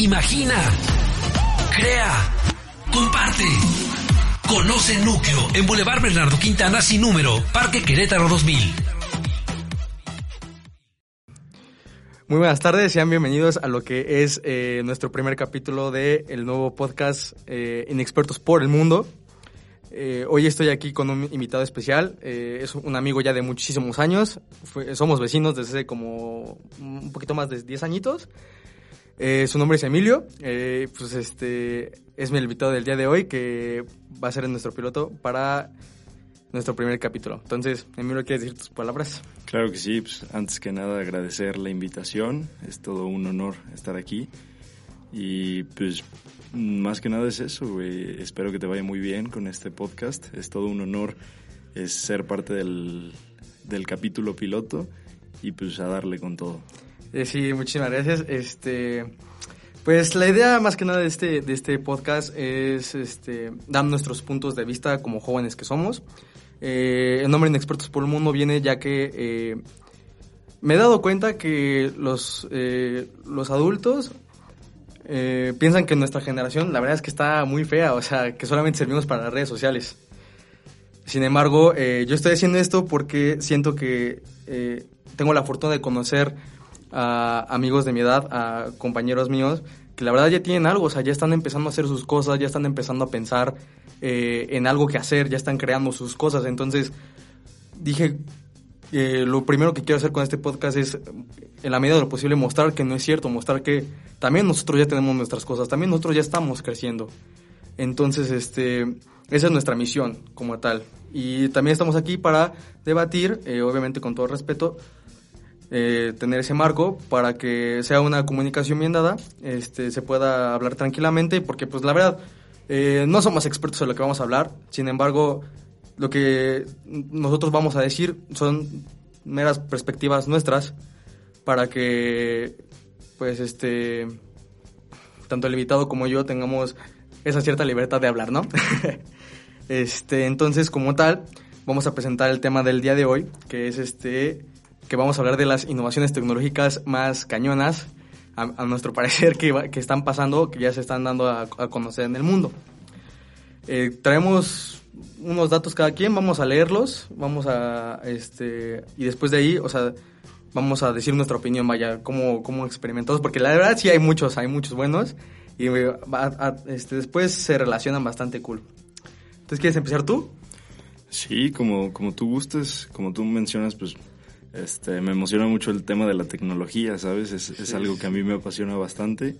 Imagina, crea, comparte. Conoce Núcleo en Boulevard Bernardo Quintana sin número, Parque Querétaro 2000. Muy buenas tardes, sean bienvenidos a lo que es eh, nuestro primer capítulo de el nuevo podcast eh, Inexpertos por el Mundo. Eh, hoy estoy aquí con un invitado especial, eh, es un amigo ya de muchísimos años, somos vecinos desde como un poquito más de 10 añitos. Eh, su nombre es Emilio, eh, pues este es mi invitado del día de hoy que va a ser nuestro piloto para nuestro primer capítulo. Entonces, Emilio, ¿quieres decir tus palabras? Claro que sí, pues antes que nada agradecer la invitación, es todo un honor estar aquí y pues más que nada es eso, güey. espero que te vaya muy bien con este podcast, es todo un honor ser parte del, del capítulo piloto y pues a darle con todo. Eh, sí, muchísimas gracias. Este, pues la idea más que nada de este, de este podcast es este, dar nuestros puntos de vista como jóvenes que somos. Eh, el nombre Inexpertos por el Mundo viene ya que eh, me he dado cuenta que los, eh, los adultos eh, piensan que nuestra generación la verdad es que está muy fea, o sea, que solamente servimos para las redes sociales. Sin embargo, eh, yo estoy haciendo esto porque siento que eh, tengo la fortuna de conocer a amigos de mi edad, a compañeros míos, que la verdad ya tienen algo, o sea, ya están empezando a hacer sus cosas, ya están empezando a pensar eh, en algo que hacer, ya están creando sus cosas. Entonces, dije, eh, lo primero que quiero hacer con este podcast es, en la medida de lo posible, mostrar que no es cierto, mostrar que también nosotros ya tenemos nuestras cosas, también nosotros ya estamos creciendo. Entonces, este, esa es nuestra misión como tal. Y también estamos aquí para debatir, eh, obviamente con todo respeto, eh, tener ese marco para que sea una comunicación bien dada, este, se pueda hablar tranquilamente, porque pues la verdad, eh, no somos expertos en lo que vamos a hablar, sin embargo, lo que nosotros vamos a decir son meras perspectivas nuestras para que, pues, este, tanto el invitado como yo tengamos esa cierta libertad de hablar, ¿no? este, entonces, como tal, vamos a presentar el tema del día de hoy, que es este, que vamos a hablar de las innovaciones tecnológicas más cañonas, a, a nuestro parecer, que, que están pasando, que ya se están dando a, a conocer en el mundo. Eh, traemos unos datos cada quien, vamos a leerlos, vamos a, este, y después de ahí, o sea, vamos a decir nuestra opinión, vaya, cómo, cómo experimentamos, porque la verdad sí hay muchos, hay muchos buenos, y va a- este, después se relacionan bastante cool. Entonces, ¿quieres empezar tú? Sí, como, como tú gustes, como tú mencionas, pues este, me emociona mucho el tema de la tecnología, ¿sabes? Es, es algo que a mí me apasiona bastante.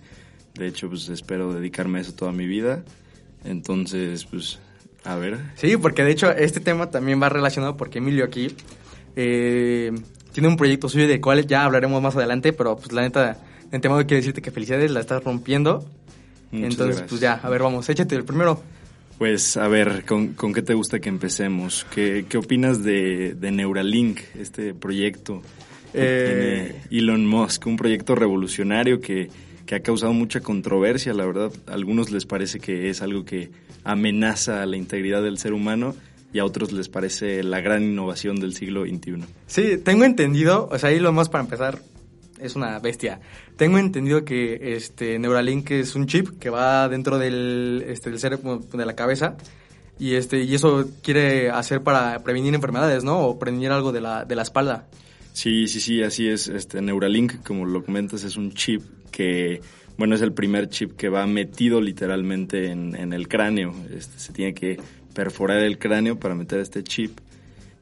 De hecho, pues espero dedicarme a eso toda mi vida. Entonces, pues, a ver. Sí, porque de hecho este tema también va relacionado porque Emilio aquí eh, tiene un proyecto suyo de cual ya hablaremos más adelante, pero pues la neta, de antemano quiero decirte que felicidades, la estás rompiendo. Muchas Entonces, gracias. pues ya, a ver, vamos, échate el primero. Pues, a ver, ¿con, con qué te gusta que empecemos? ¿Qué, qué opinas de, de Neuralink, este proyecto que Eh. tiene Elon Musk? Un proyecto revolucionario que, que ha causado mucha controversia, la verdad. A algunos les parece que es algo que amenaza la integridad del ser humano y a otros les parece la gran innovación del siglo XXI. Sí, tengo entendido, o sea, lo más para empezar, es una bestia. Tengo entendido que este Neuralink es un chip que va dentro del, este, del cerebro, de la cabeza, y este y eso quiere hacer para prevenir enfermedades, ¿no? O prevenir algo de la, de la espalda. Sí, sí, sí, así es. Este Neuralink, como lo comentas, es un chip que, bueno, es el primer chip que va metido literalmente en, en el cráneo. Este, se tiene que perforar el cráneo para meter este chip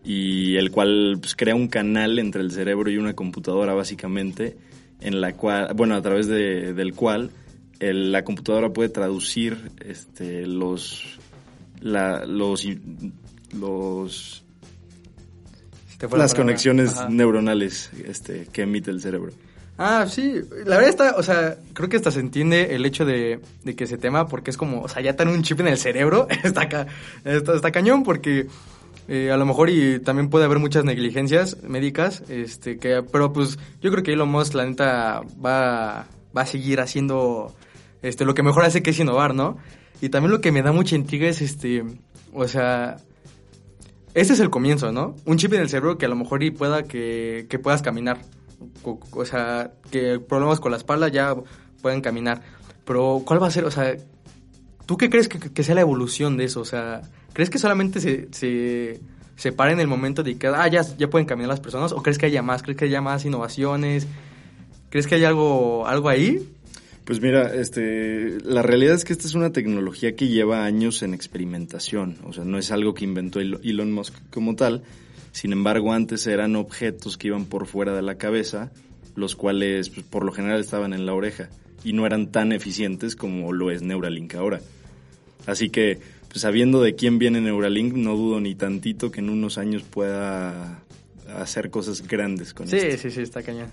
y el cual pues, crea un canal entre el cerebro y una computadora básicamente, en la cual, bueno, a través de- del cual el- la computadora puede traducir este, los, la- los, los Si te fue la las conexiones Ajá. neuronales este, que emite el cerebro. Ah, sí, la verdad está, o sea, creo que hasta se entiende el hecho de, de que se tema porque es como, o sea, ya tener un chip en el cerebro está, ca- está, está cañón porque eh, a lo mejor y también puede haber muchas negligencias médicas, este, que, pero pues yo creo que Elon Musk, la neta, va, va a seguir haciendo este, lo que mejor hace que es innovar, ¿no? Y también lo que me da mucha intriga es, este, o sea, este es el comienzo, ¿no? Un chip en el cerebro que a lo mejor y pueda que, que puedas caminar. O, sea, que problemas con la espalda ya puedan caminar. Pero, ¿cuál va a ser? O sea, ¿tú qué crees que, que sea la evolución de eso? O sea, ¿crees que solamente se, se, se para en el momento de que, ah, ya, pueden caminar las personas? ¿O crees que haya más? ¿Crees que haya más innovaciones? ¿Crees que hay algo, algo ahí? Pues mira, este, la realidad es que esta es una tecnología que lleva años en experimentación, o sea, no es algo que inventó Elon Musk como tal, sin embargo, antes eran objetos que iban por fuera de la cabeza, los cuales pues, por lo general estaban en la oreja y no eran tan eficientes como lo es Neuralink ahora. Así que, pues, sabiendo de quién viene Neuralink, no dudo ni tantito que en unos años pueda hacer cosas grandes con sí, esto. Sí, sí, sí, está cañón.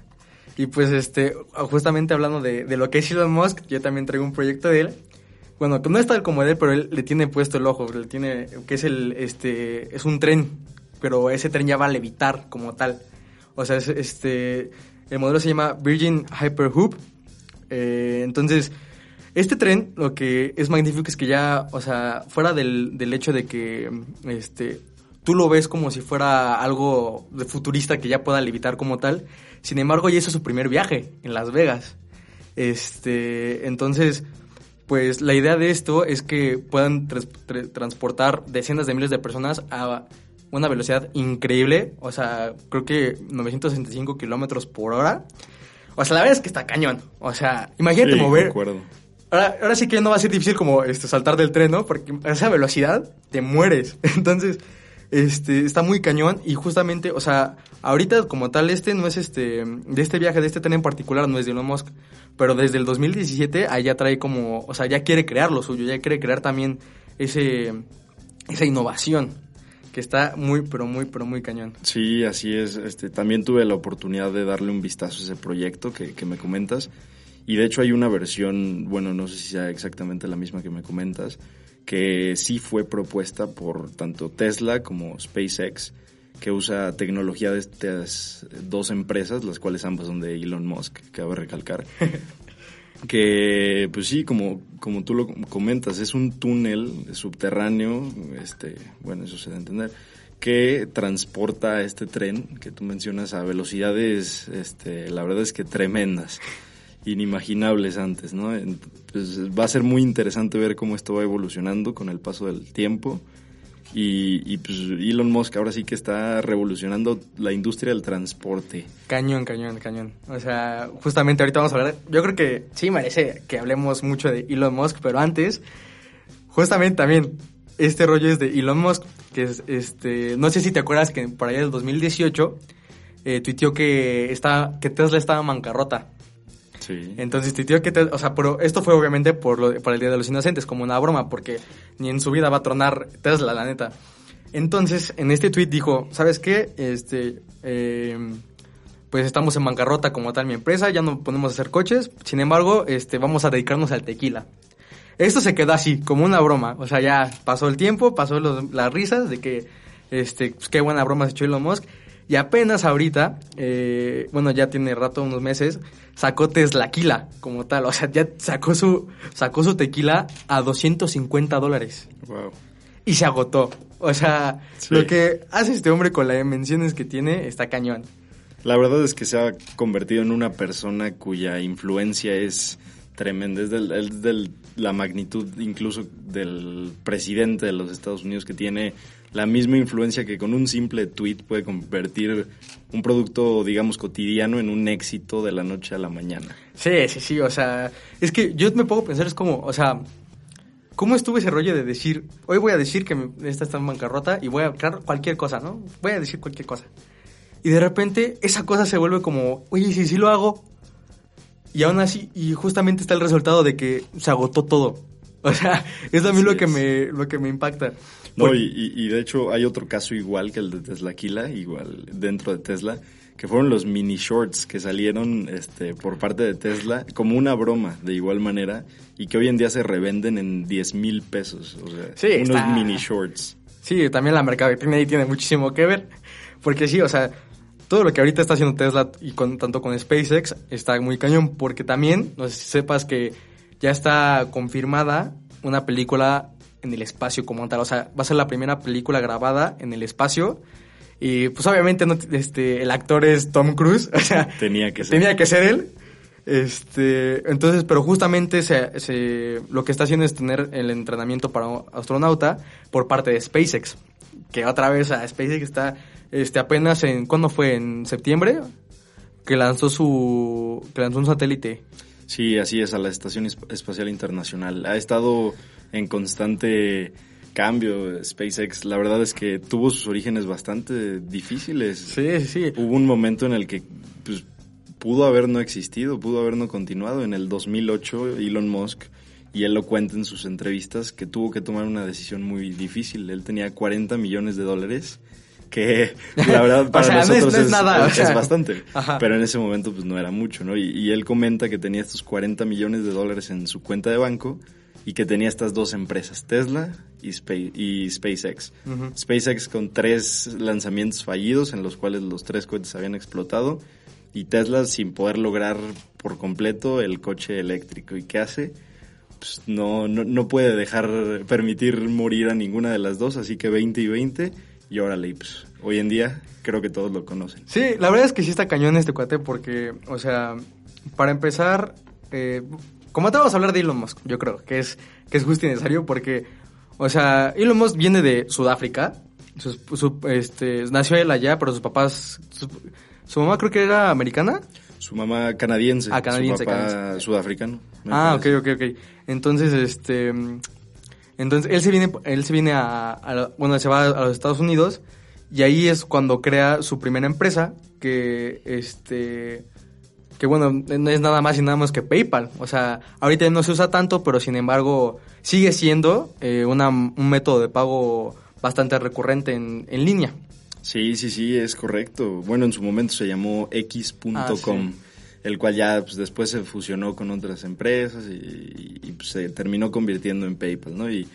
Y pues este, justamente hablando de, de, lo que es Elon Musk, yo también traigo un proyecto de él. Bueno, que no es tal como de él, pero él le tiene puesto el ojo, le tiene, que es el, este, es un tren, pero ese tren ya va a levitar como tal. O sea, es, este, el modelo se llama Virgin Hyperhoop. Eh, entonces, este tren, lo que es magnífico es que ya, o sea, fuera del, del hecho de que, este, tú lo ves como si fuera algo de futurista que ya pueda levitar como tal. Sin embargo, ya hizo su primer viaje en Las Vegas. Este, entonces, pues la idea de esto es que puedan tra, transportar decenas de miles de personas a una velocidad increíble. O sea, creo que 965 kilómetros por hora. O sea, la verdad es que está cañón. O sea, imagínate Sí, mover. Ahora, ahora sí que no va a ser difícil como este, saltar del tren, ¿no? Porque a esa velocidad te mueres. Entonces, este, está muy cañón y justamente, o sea, ahorita como tal este no es este, de este viaje, de este tren en particular, no es de Elon Musk, pero desde el 2017 ahí ya trae como, o sea, ya quiere crear lo suyo, ya quiere crear también ese, esa innovación que está muy, pero muy, pero muy cañón. Sí, así es. Este, también tuve la oportunidad de darle un vistazo a ese proyecto que, que me comentas. Y de hecho hay una versión, bueno, no sé si sea exactamente la misma que me comentas, que sí fue propuesta por tanto Tesla como SpaceX, que usa tecnología de estas dos empresas, las cuales ambas son de Elon Musk, cabe recalcar. que pues sí, como, como tú lo comentas, es un túnel subterráneo, este, bueno, eso se da a entender, que transporta este tren que tú mencionas a velocidades, este, la verdad es que tremendas, inimaginables antes, ¿no? Pues va a ser muy interesante ver cómo esto va evolucionando con el paso del tiempo. Y, pues Elon Musk ahora sí que está revolucionando la industria del transporte. Cañón, cañón, cañón. O sea, justamente ahorita vamos a hablar. Yo creo que sí merece que hablemos mucho de Elon Musk, pero antes, justamente también, este rollo es de Elon Musk, que es este. No sé si te acuerdas que por allá del 2018 eh, tuiteó que, está, que Tesla estaba en. Sí. Entonces tuiteó que, te, o sea, pero esto fue obviamente por, lo, por el Día de los Inocentes, como una broma, porque ni en su vida va a tronar Tesla, la neta. Entonces, en este tweet dijo, ¿sabes qué? Este, eh, pues estamos en bancarrota como tal mi empresa, ya no podemos hacer coches, sin embargo, este, vamos a dedicarnos al tequila. Esto se quedó así, como una broma, o sea, ya pasó el tiempo, pasó las risas de que, este, pues qué buena broma se echó Elon Musk, y apenas ahorita, eh, bueno, ya tiene rato, unos meses, sacó Teslaquila como tal. O sea, ya sacó su, sacó su tequila a 250 dólares. Wow. Y se agotó. O sea, sí. lo que hace este hombre con las dimensiones que tiene está cañón. La verdad es que se ha convertido en una persona cuya influencia es tremenda. Es, del, es del, la magnitud incluso del presidente de los Estados Unidos que tiene la misma influencia que con un simple tweet puede convertir un producto, digamos, cotidiano en un éxito de la noche a la mañana. Sí, sí, sí, o sea, es que yo me a pensar, es como, o sea, ¿cómo estuvo ese rollo de decir, hoy voy a decir que esta está en bancarrota y voy a crear cualquier cosa, ¿no? Voy a decir cualquier cosa. Y de repente esa cosa se vuelve como, oye, si sí lo hago. Y aún así, y justamente está el resultado de que se agotó todo. O sea, es a mí lo que, me, lo que me impacta. No, y, y, de hecho hay otro caso igual que el de Teslaquila, igual dentro de Tesla, que fueron los mini shorts que salieron este, por parte de Tesla como una broma de igual manera y que hoy en día se revenden en 10 mil pesos. O sea, sí, unos está... mini shorts. Sí, también la mercadotecnia ahí tiene muchísimo que ver. Porque sí, o sea, todo lo que ahorita está haciendo Tesla y con, tanto con SpaceX está muy cañón. Porque también, no sé si sepas que ya está confirmada una película en el espacio como tal. O sea, va a ser la primera película grabada en el espacio. Y pues obviamente no, este, el actor es Tom Cruise. O sea, tenía que ser. Tenía que ser él. Este, entonces, pero justamente se, se, lo que está haciendo es tener el entrenamiento para un astronauta por parte de SpaceX. Que otra vez a SpaceX está este, apenas en, ¿cuándo fue? ¿En septiembre? Que lanzó su, que lanzó un satélite. Sí, así es, a la Estación Espacial Internacional. Ha estado en constante cambio SpaceX. La verdad es que tuvo sus orígenes bastante difíciles. Sí, sí. Hubo un momento en el que pues, pudo haber no existido, pudo haber no continuado. En el 2008, Elon Musk, y él lo cuenta en sus entrevistas, que tuvo que tomar una decisión muy difícil. Él tenía 40 millones de dólares que la verdad para nosotros es, nada, es, bastante. Pero en ese momento pues no era mucho, ¿no? Y, él comenta que tenía estos 40 millones de dólares en su cuenta de banco y que tenía estas dos empresas, Tesla y, y SpaceX. SpaceX con tres lanzamientos fallidos en los cuales los tres cohetes habían explotado y Tesla sin poder lograr por completo el coche eléctrico. ¿Y qué hace? Pues no, no, no puede dejar permitir morir a ninguna de las dos, así que 20 y 20 y órale, pues hoy en día creo que todos lo conocen. Sí, la verdad es que sí está cañón este cuate porque, o sea, para empezar, eh, como te vamos a hablar de Elon Musk, yo creo que es, que es justo y necesario porque, o sea, Elon Musk viene de Sudáfrica, este, nació él allá, pero sus papás, su, mamá creo que era americana. Su mamá canadiense. Ah, canadiense. Su papá sudafricano. Ah, ok, ok, ok. Entonces, este, entonces él se viene, él se viene a, bueno, se va a los Estados Unidos y ahí es cuando crea su primera empresa que, este, que bueno, no es nada más y nada más que PayPal. O sea, ahorita no se usa tanto, pero sin embargo sigue siendo eh, una, un método de pago bastante recurrente en, en, línea. Sí, sí, sí, es correcto. Bueno, en su momento se llamó x.com el cual ya pues, después se fusionó con otras empresas y, pues, se terminó convirtiendo en PayPal, ¿no? Y,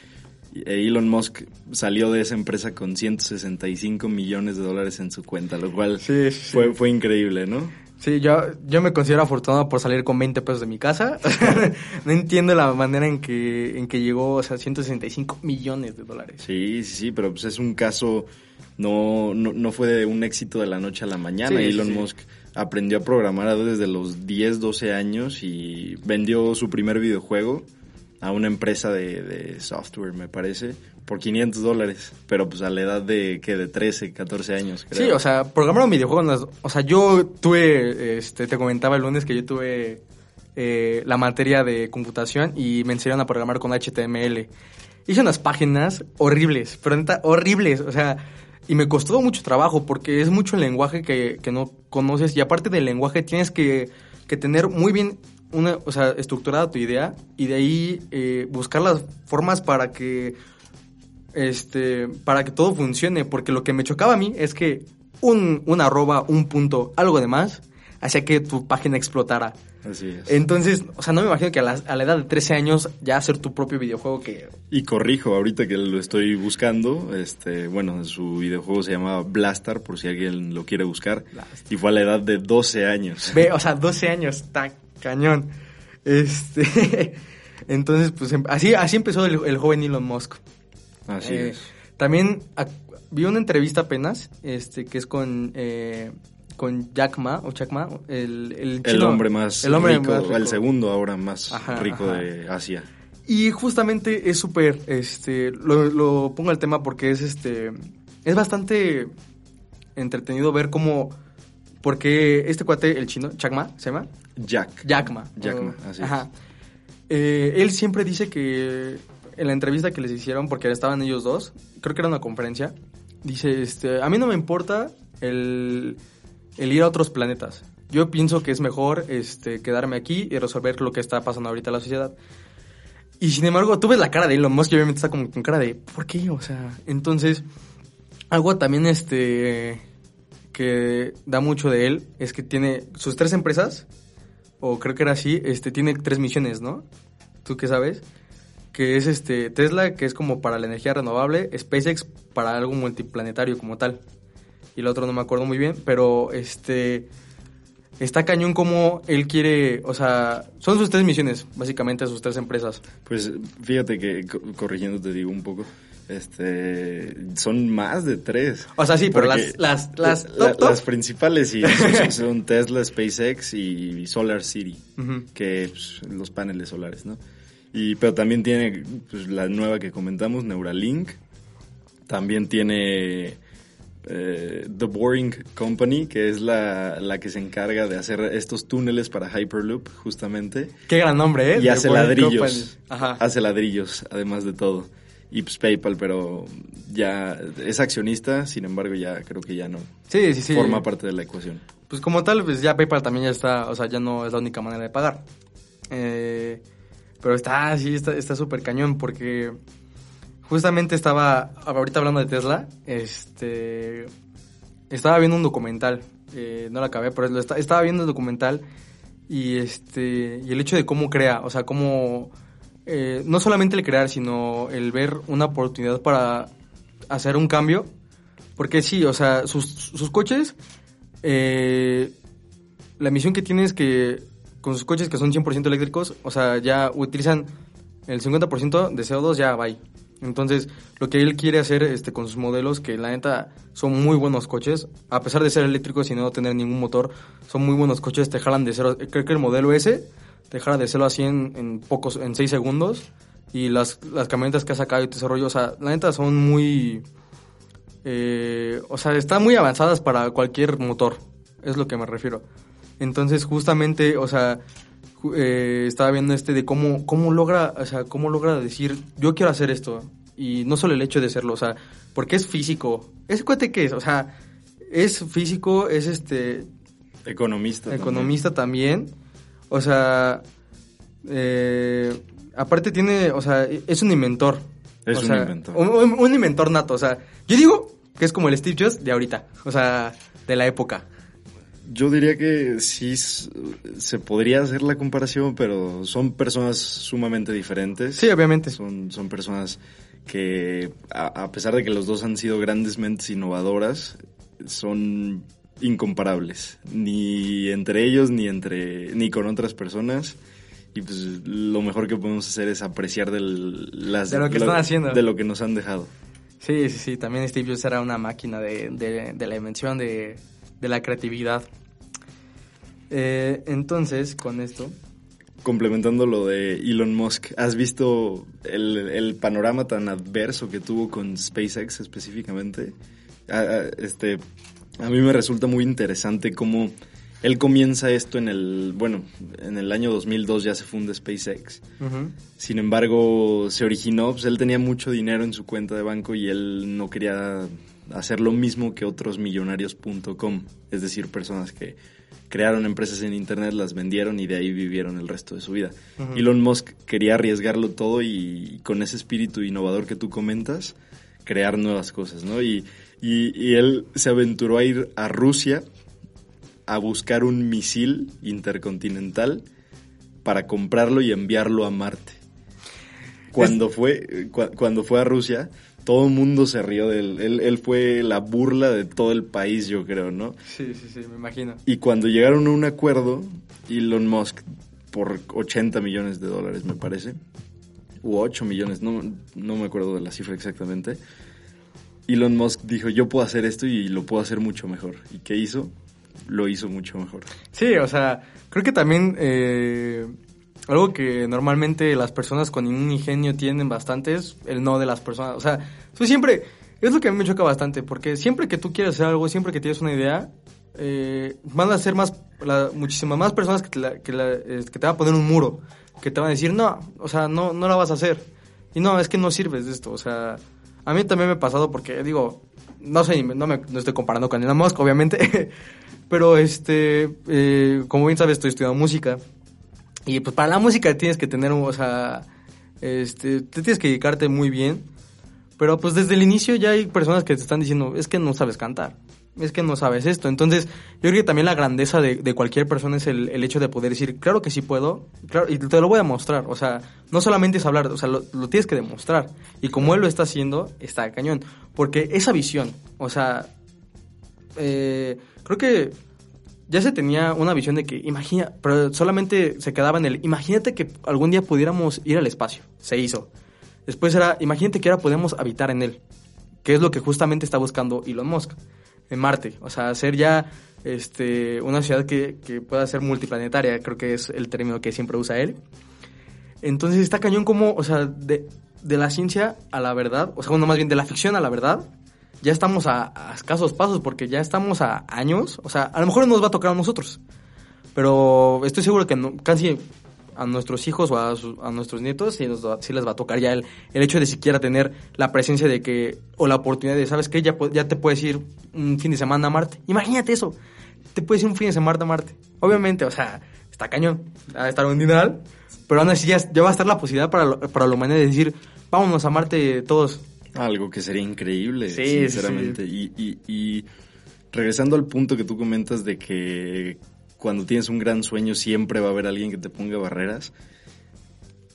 Elon Musk salió de esa empresa con 165 millones de dólares en su cuenta, lo cual Fue, fue increíble, ¿no? Sí, yo, yo me considero afortunado por salir con 20 pesos de mi casa. no entiendo la manera en que, en que llegó, o sea, 165 millones de dólares. Sí, sí, sí, pero pues es un caso, no, no, no fue de un éxito de la noche a la mañana. Elon Musk aprendió a programar desde los 10, 12 años y vendió su primer videojuego a una empresa de, software, me parece, por 500 dólares, pero pues a la edad de que de 13, 14 años. Creo. Sí, o sea, programar un videojuego, o sea, yo tuve, este, te comentaba el lunes que yo tuve eh, la materia de computación y me enseñaron a programar con HTML. Hice unas páginas horribles, pero neta, horribles, o sea, y me costó mucho trabajo porque es mucho el lenguaje que, no conoces y aparte del lenguaje tienes que, tener muy bien una, o sea, estructurada tu idea y de ahí eh, buscar las formas para que este para que todo funcione porque lo que me chocaba a mí es que un, un arroba, un punto, algo de más hacía que tu página explotara. Así es. Entonces, o sea, no me imagino que a la, a la, edad de 13 años ya hacer tu propio videojuego que... Y corrijo, ahorita que lo estoy buscando, este, bueno, su videojuego se llamaba Blastar, por si alguien lo quiere buscar, y fue a la edad de 12 años. Ve, o sea, 12 años, está cañón. Este, entonces, pues em, así, así empezó el, joven Elon Musk. Así eh, es. También vi una entrevista apenas, este, que es con... Eh, con Jack Ma, o Jack Ma, el, el, el hombre más el hombre rico, el segundo ahora más rico de Asia. Y justamente es súper, este, lo, lo, pongo al tema porque es, este, es bastante entretenido ver cómo, porque este cuate, el chino, Jack Ma, ¿se llama? Jack. Jack Ma. Jack Ma, así Ajá. Eh, él siempre dice que en la entrevista que les hicieron, porque estaban ellos dos, creo que era una conferencia, dice, este, a mí no me importa el el ir a otros planetas. Yo pienso que es mejor este, quedarme aquí y resolver lo que está pasando ahorita en la sociedad. Y sin embargo, tú ves la cara de Elon Musk y obviamente está como con cara de, ¿por qué? O sea, entonces, algo también este que da mucho de él es que tiene sus tres empresas, o creo que era así, este, tiene tres misiones, ¿no? ¿Tú qué sabes? Que es este Tesla, que es como para la energía renovable, SpaceX para algo multiplanetario como tal y el otro no me acuerdo muy bien, pero este está cañón como él quiere, o sea, son sus tres misiones, básicamente, sus tres empresas. Pues fíjate que, co- corrigiendo te digo un poco, este, son más de tres. O sea, sí, pero las, las, las, la- top, top. las principales son, Tesla, SpaceX y Solar City, que pues, los paneles solares, ¿no? Y, pero también tiene pues, la nueva que comentamos, Neuralink. También tiene eh, The Boring Company, que es la, la que se encarga de hacer estos túneles para Hyperloop, justamente. Qué gran nombre, ¿eh? Y The hace Boring ladrillos. Company. Ajá. Hace ladrillos, además de todo. Y pues PayPal, pero ya es accionista, sin embargo ya creo que ya no Sí, sí, sí. forma parte de la ecuación. Pues como tal, pues ya PayPal también ya está, o sea, ya no es la única manera de pagar. Eh, pero está, sí, está está súper cañón porque justamente estaba, ahorita hablando de Tesla, este, estaba viendo un documental, eh, no lo acabé, pero lo esta- estaba viendo el documental y este, y el hecho de cómo crea, o sea, cómo, eh, no solamente el crear, sino el ver una oportunidad para hacer un cambio, porque sí, o sea, sus, sus coches eh, la misión que tiene es que con sus coches que son 100% eléctricos, o sea, ya utilizan el 50% de CO2, ya va. Entonces, lo que él quiere hacer este, con sus modelos, que la neta son muy buenos coches, a pesar de ser eléctricos y no tener ningún motor, son muy buenos coches, te jalan de cero. Creo que el modelo S te jala de 0 a 100 en pocos, en 6 segundos. Y las, las camionetas que ha sacado y todo ese rollo, o sea, la neta son muy. eh, o sea, están muy avanzadas para cualquier motor, es lo que me refiero. Entonces, justamente, o sea, eh, estaba viendo este de cómo, cómo logra, o sea, cómo logra decir, yo quiero hacer esto. Y no solo el hecho de hacerlo, o sea, porque es físico. ¿Ese cuate qué es? O sea, es físico, es este, Economista. también. economista también. O sea, eh, aparte tiene, o sea, es un inventor. Es O un sea, inventor. Un, un- un inventor nato. O sea, yo digo que es como el Steve Jobs de ahorita. O sea, de la época. Yo diría que sí se podría hacer la comparación, pero son personas sumamente diferentes. Sí, obviamente. Son, son personas que, a, a pesar de que los dos han sido grandes mentes innovadoras, son incomparables. Ni entre ellos, ni, entre, ni con otras personas. Y pues lo mejor que podemos hacer es apreciar del, las, De lo que están haciendo. De lo que nos han dejado. Sí, sí, sí. También Steve Jobs era una máquina de, de- de la invención, de, de la creatividad. Eh, entonces, con esto... Complementando lo de Elon Musk, ¿has visto el, el panorama tan adverso que tuvo con SpaceX específicamente? Ah, ah, este, a mí me resulta muy interesante cómo él comienza esto en el, bueno, en el año 2002 ya se funda SpaceX. Sin embargo, se originó, pues él tenía mucho dinero en su cuenta de banco y él no quería hacer lo mismo que otros millonarios.com, es decir, personas que crearon empresas en internet, las vendieron y de ahí vivieron el resto de su vida. Elon Musk quería arriesgarlo todo y con ese espíritu innovador que tú comentas, crear nuevas cosas, ¿no? Y, y, y él se aventuró a ir a Rusia a buscar un misil intercontinental para comprarlo y enviarlo a Marte. Cuando fue, cu- cuando fue a Rusia, todo el mundo se rió de él. él. Él fue la burla de todo el país, yo creo, ¿no? Sí, sí, sí, me imagino. Y cuando llegaron a un acuerdo, Elon Musk, por 80 millones de dólares, me parece, u 8 millones, no, no me acuerdo de la cifra exactamente, Elon Musk dijo, yo puedo hacer esto y lo puedo hacer mucho mejor. ¿Y qué hizo? Lo hizo mucho mejor. Sí, o sea, creo que también eh, algo que normalmente las personas con un ingenio tienen bastante es el no de las personas. O sea, tú siempre, es lo que a mí me choca bastante, porque siempre que tú quieres hacer algo, siempre que tienes una idea, eh, van a ser más, la- muchísimas más personas que te, la- que, eh, te van a poner un muro, que te van a decir, no, o sea, no, no la vas a hacer. Y no, es que no sirves de esto, o sea, a mí también me ha pasado porque, digo, no sé, no me no estoy comparando con Elon Musk, obviamente, pero este, eh, como bien sabes, estoy estudiando música. Y pues para la música tienes que tener, o sea, este, te tienes que dedicarte muy bien. Pero pues desde el inicio ya hay personas que te están diciendo, es que no sabes cantar, es que no sabes esto. Entonces, yo creo que también la grandeza de, de cualquier persona es el, el hecho de poder decir, claro que sí puedo, claro, y te lo voy a mostrar. O sea, no solamente es hablar, o sea, lo, tienes que demostrar. Y como él lo está haciendo, está cañón. Porque esa visión, o sea, eh, creo que ya se tenía una visión de que, imagina, pero solamente se quedaba en el, imagínate que algún día pudiéramos ir al espacio. Se hizo. Después era, imagínate que ahora podemos habitar en él, que es lo que justamente está buscando Elon Musk en Marte. O sea, hacer ya este, una ciudad que, que pueda ser multiplanetaria, creo que es el término que siempre usa él. Entonces está cañón como, o sea, de, de la ciencia a la verdad, o sea, bueno, más bien de la ficción a la verdad, ya estamos a, a, escasos pasos porque ya estamos a años. O sea, a lo mejor nos va a tocar a nosotros. Pero estoy seguro que no, casi a nuestros hijos o a, su, a nuestros nietos sí, nos, sí, les va a tocar ya el, el, hecho de siquiera tener la presencia de que, o la oportunidad de, ¿sabes qué? Ya, ya te puedes ir un fin de semana a Marte. Imagínate eso. Te puedes ir un fin de semana a Marte. Obviamente, o sea, está cañón. Va a estar un dineral. Pero aún así ya, ya va a estar la posibilidad para, para la humanidad de decir, vámonos a Marte todos. Algo que sería increíble, sí, sinceramente. Sí. Y, y, y, regresando al punto que tú comentas de que cuando tienes un gran sueño siempre va a haber alguien que te ponga barreras,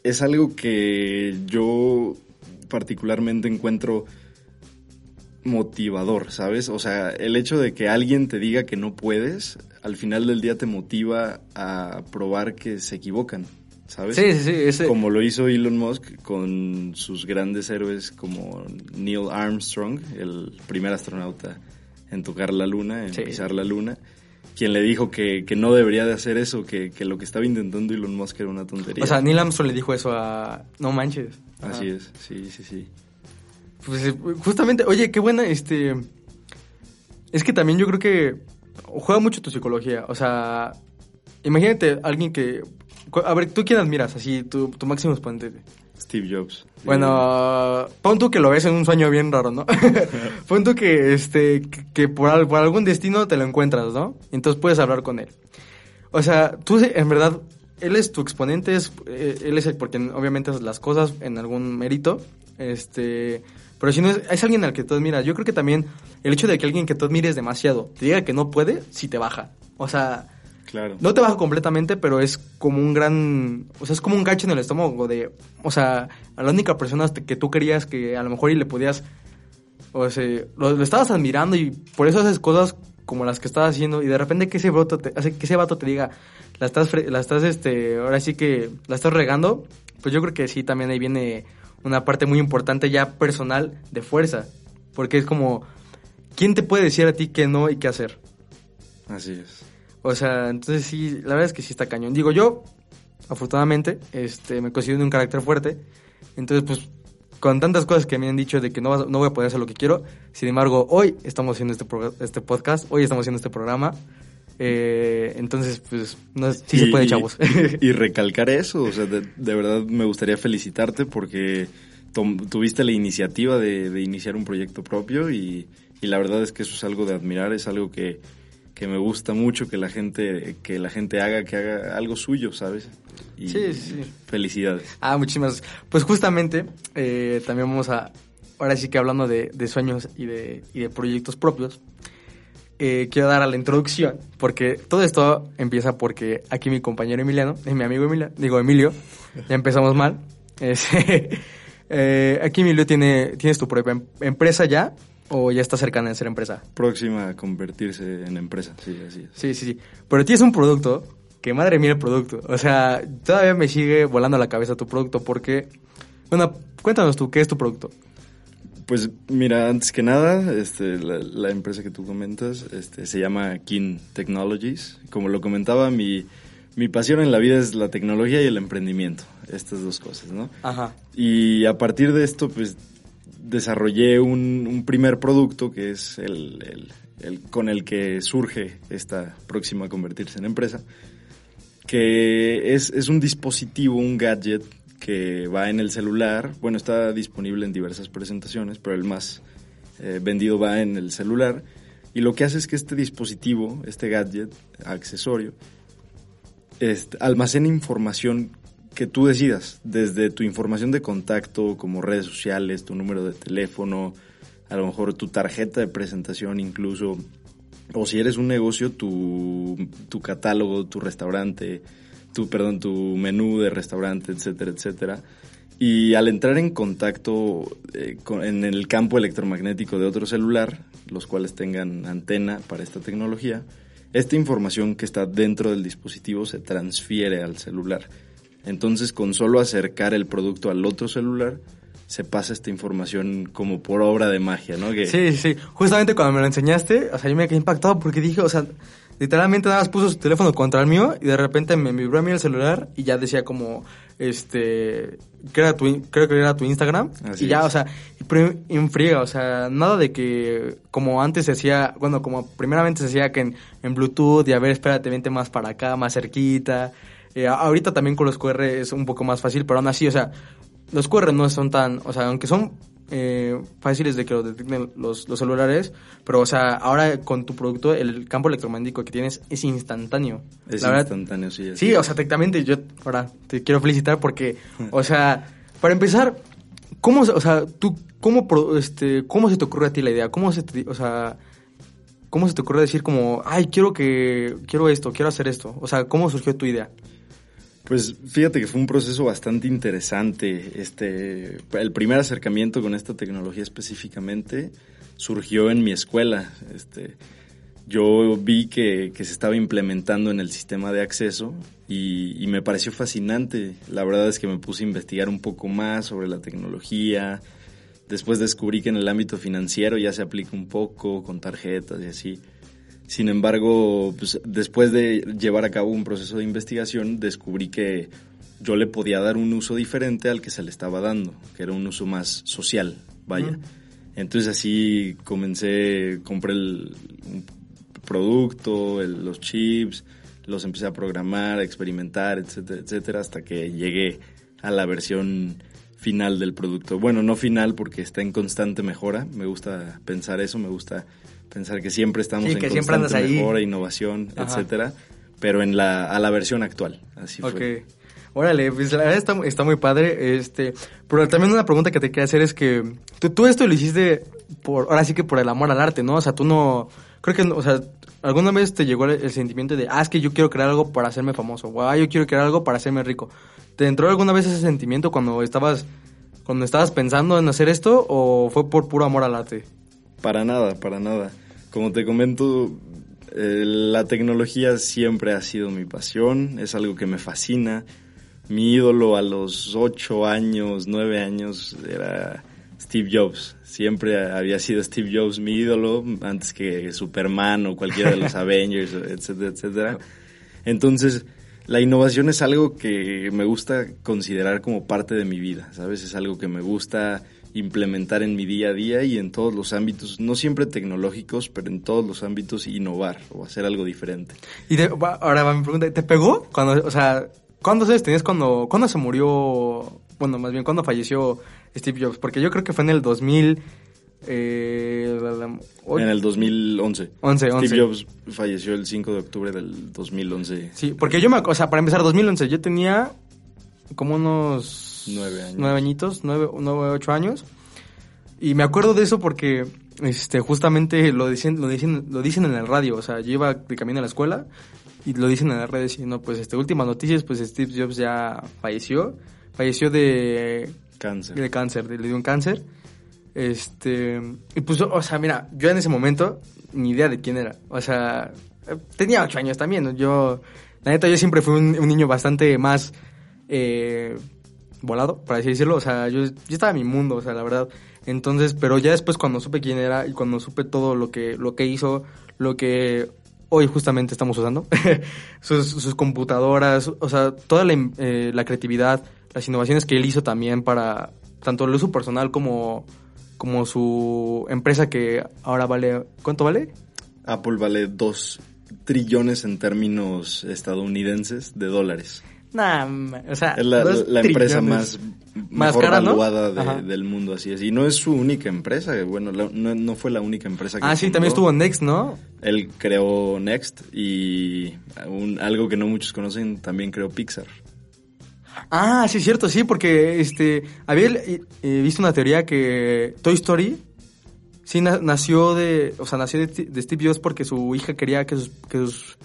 es algo que yo particularmente encuentro motivador, ¿sabes? O sea, el hecho de que alguien te diga que no puedes, al final del día te motiva a probar que se equivocan. ¿sabes? Sí, sí, sí. Ese... Como lo hizo Elon Musk con sus grandes héroes como Neil Armstrong, el primer astronauta en tocar la luna, en sí. pisar la luna, quien le dijo que, que no debería de hacer eso, que, que, lo que estaba intentando Elon Musk era una tontería. O sea, Neil Armstrong le dijo eso a... No manches. Así es, sí, sí, sí. Pues justamente, oye, qué buena, este... Es que también yo creo que juega mucho tu psicología, o sea... Imagínate alguien que a ver, ¿tú quién admiras? Así, tu, tu máximo exponente. Steve Jobs. Bueno, pon tú que lo ves en un sueño bien raro, ¿no? pon tú que, este, que, por, algún destino te lo encuentras, ¿no? Entonces puedes hablar con él. O sea, tú en verdad, él es tu exponente, es, eh, él es el, porque obviamente haces las cosas en algún mérito, este, pero si no es, es alguien al que tú admiras, yo creo que también el hecho de que alguien que tú admires demasiado te diga que no puede, sí te baja. O sea, Claro. No te baja completamente, pero es como un gran. O sea, es como un gancho en el estómago de. O sea, a la única persona que tú querías que a lo mejor y le podías. O sea, lo, lo estabas admirando y por eso haces cosas como las que estás haciendo y de repente que ese vato te, que ese vato te diga, la estás, la estás, este, ahora sí que la estás regando, pues yo creo que sí, también ahí viene una parte muy importante ya personal de fuerza, porque es como, ¿quién te puede decir a ti qué no y qué hacer? Así es. O sea, entonces sí, la verdad es que sí está cañón. Digo, yo, afortunadamente, este, me considero de un carácter fuerte. Entonces, pues, con tantas cosas que me han dicho de que no, no voy a poder hacer lo que quiero, sin embargo, hoy estamos haciendo este, este podcast, hoy estamos haciendo este programa. Eh, entonces, pues, no, sí y, se puede, chavos. Y, y, recalcar eso, o sea, de, de, verdad me gustaría felicitarte porque tuviste la iniciativa de, de iniciar un proyecto propio y, y la verdad es que eso es algo de admirar, es algo que que me gusta mucho que la gente que la gente haga que haga algo suyo sabes y sí, sí. felicidades. Ah muchísimas pues justamente eh, también vamos a ahora sí que hablando de, de sueños y de, y de proyectos propios eh, quiero dar a la introducción porque todo esto empieza porque aquí mi compañero Emiliano mi amigo Emilio digo Emilio ya empezamos mal eh, aquí Emilio tiene tienes tu propia em, empresa ya ¿O ya está cercana de ser empresa? Próxima a convertirse en empresa, sí, así es. Sí, sí, sí. Pero tienes un producto, que madre mía el producto. O sea, todavía me sigue volando a la cabeza tu producto porque... Bueno, cuéntanos tú, ¿qué es tu producto? Pues mira, antes que nada, este, la, la empresa que tú comentas este, se llama Kin Technologies. Como lo comentaba, mi, mi pasión en la vida es la tecnología y el emprendimiento, estas dos cosas, ¿no? Ajá. Y a partir de esto, pues desarrollé un, primer producto que es el, con el que surge esta próxima a convertirse en empresa, que es, es, un dispositivo, un gadget que va en el celular. Bueno, está disponible en diversas presentaciones, pero el más eh, vendido va en el celular. Y lo que hace es que este dispositivo, este gadget, accesorio, este, almacena información que tú decidas, desde tu información de contacto, como redes sociales, tu número de teléfono, a lo mejor tu tarjeta de presentación incluso, o si eres un negocio, tu, tu catálogo, tu restaurante, tu, perdón, tu menú de restaurante, etcétera, etcétera. Y al entrar en contacto eh, en el campo electromagnético de otro celular, los cuales tengan antena para esta tecnología, esta información que está dentro del dispositivo se transfiere al celular. Entonces, con solo acercar el producto al otro celular, se pasa esta información como por obra de magia, ¿no? Que, Sí, sí. Justamente cuando me lo enseñaste, o sea, yo me quedé impactado porque dije, o sea, literalmente nada más puso su teléfono contra el mío y de repente me vibró a mí el celular y ya decía como, este, que era tu, creo que era tu Instagram. Así y ya, es. o sea, en friega, o sea, nada de que como antes se hacía, bueno, como primeramente se hacía que en, en Bluetooth y a ver, espérate, vente más para acá, más cerquita. Eh, ahorita también con los QR es un poco más fácil, pero aún así, o sea, los QR no son tan, o sea, aunque son eh, fáciles de que lo detecten los, los celulares, pero, o sea, ahora con tu producto el campo electromagnético que tienes es instantáneo. es La verdad, instantáneo, sí. Sí, es. o sea, técnicamente yo ahora te quiero felicitar porque, o sea, para empezar, ¿cómo, o sea, tú, cómo, este, cómo se te ocurre a ti la idea? ¿Cómo se te, o sea, cómo se te ocurre decir como, ay, quiero que, quiero esto, quiero hacer esto? O sea, ¿cómo surgió tu idea? Pues fíjate que fue un proceso bastante interesante. Este, el primer acercamiento con esta tecnología específicamente surgió en mi escuela. Este, yo vi que, que se estaba implementando en el sistema de acceso y, y me pareció fascinante. La verdad es que me puse a investigar un poco más sobre la tecnología. Después descubrí que en el ámbito financiero ya se aplica un poco con tarjetas y así. Sin embargo, pues, después de llevar a cabo un proceso de investigación, descubrí que yo le podía dar un uso diferente al que se le estaba dando, que era un uso más social, vaya. Entonces así comencé, compré el producto, el- los chips, los empecé a programar, a experimentar, etcétera, etcétera, hasta que llegué a la versión final del producto. Bueno, no final porque está en constante mejora, me gusta pensar eso, me gusta pensar que siempre estamos Sí, en que siempre andas ahí. mejora, innovación, Ajá. etcétera, pero en la, a la versión actual, así Ok. fue. Órale, pues la verdad está, está muy padre. Este, pero también una pregunta que te quería hacer es que tú, tú esto lo hiciste por, ahora sí que por el amor al arte, ¿no? O sea, tú no, creo que, o sea, alguna vez te llegó el, el sentimiento de, ah, es que yo quiero crear algo para hacerme famoso, o ah, yo quiero crear algo para hacerme rico. ¿Te entró alguna vez ese sentimiento cuando estabas, cuando estabas pensando en hacer esto o fue por puro amor al arte? Para nada, para nada. Como te comento, eh, la tecnología siempre ha sido mi pasión, es algo que me fascina. Mi ídolo a los ocho años, nueve años era Steve Jobs. Siempre había sido Steve Jobs mi ídolo antes que Superman o cualquiera de los Avengers, etcétera, etcétera. Entonces, la innovación es algo que me gusta considerar como parte de mi vida, ¿sabes? Es algo que me gusta implementar en mi día a día y en todos los ámbitos, no siempre tecnológicos, pero en todos los ámbitos innovar o hacer algo diferente. Y te- ahora va mi pregunta, ¿te pegó? Cuando, o sea, ¿cuántos años tenías cuando, cuando se murió, bueno, más bien, cuando falleció Steve Jobs? Porque yo creo que fue en el 2000, eh, la- En el 2011. 11, 11. Steve Jobs falleció el 5 de octubre del 2011. Sí, porque yo me, o sea, para empezar, 2011, yo tenía como unos... Nueve años. Nueve añitos, nueve, nueve, ocho años. Y me acuerdo de eso porque, este, justamente lo dicen, lo dicen, lo dicen en el radio. O sea, yo iba de camino a la escuela y lo dicen en las redes y no, pues, este, últimas noticias, pues Steve Jobs ya falleció. Falleció de, Cáncer. de cáncer, de- le dio un cáncer. Este, y pues, o sea, mira, yo en ese momento ni idea de quién era. O sea, tenía ocho años también. ¿no? Yo, la neta, yo siempre fui un, un niño bastante más eh, volado, por así decirlo. O sea, yo, estaba en mi mundo, o sea, la verdad. Entonces, pero ya después cuando supe quién era y cuando supe todo lo que, lo que hizo, lo que hoy justamente estamos usando, sus, sus computadoras, o sea, toda eh, la creatividad, las innovaciones que él hizo también para tanto el uso personal como, como su empresa que ahora vale, ¿cuánto vale? Apple vale 2 trillones en términos estadounidenses de dólares. Nah, o sea, Es la, empresa más, Más mejor cara, ¿no? valuada de- Ajá. del mundo, así es. Y no es su única empresa, bueno, la- no, no fue la única empresa que Ah, sí, fundó. también estuvo Next, ¿no? Él creó Next y un- algo que no muchos conocen, también creó Pixar. Ah, sí, es cierto, sí, porque este había eh, eh, visto una teoría que Toy Story sí na- nació de, o sea, nació de, de Steve Jobs porque su hija quería que sus, que sus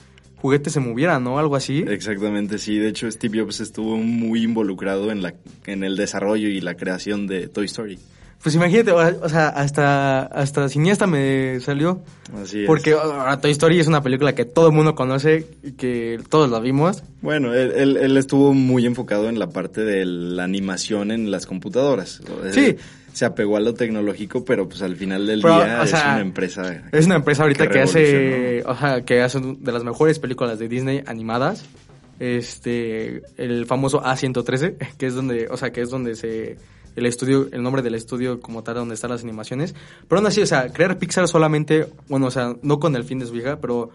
juguetes se movieran, ¿no? Algo así. Exactamente, sí. De hecho, Steve Jobs estuvo muy involucrado en, la, en el desarrollo y la creación de Toy Story. Pues imagínate, o sea, hasta, hasta Siniestra me salió. Así es. Porque uh, Toy Story es una película que todo el mundo conoce y que todos la vimos. Bueno, él, él, él estuvo muy enfocado en la parte de la animación en las computadoras. Sí. Se apegó a lo tecnológico, pero pues al final del día es una empresa. Es una empresa ahorita que, que hace, o sea, que hace de las mejores películas de Disney animadas. Este, el famoso A113, que es donde, o sea, que es donde se el estudio, el nombre del estudio como tal donde están las animaciones. Pero aún así, o sea, crear Pixar solamente, bueno, o sea, no con el fin de su hija, pero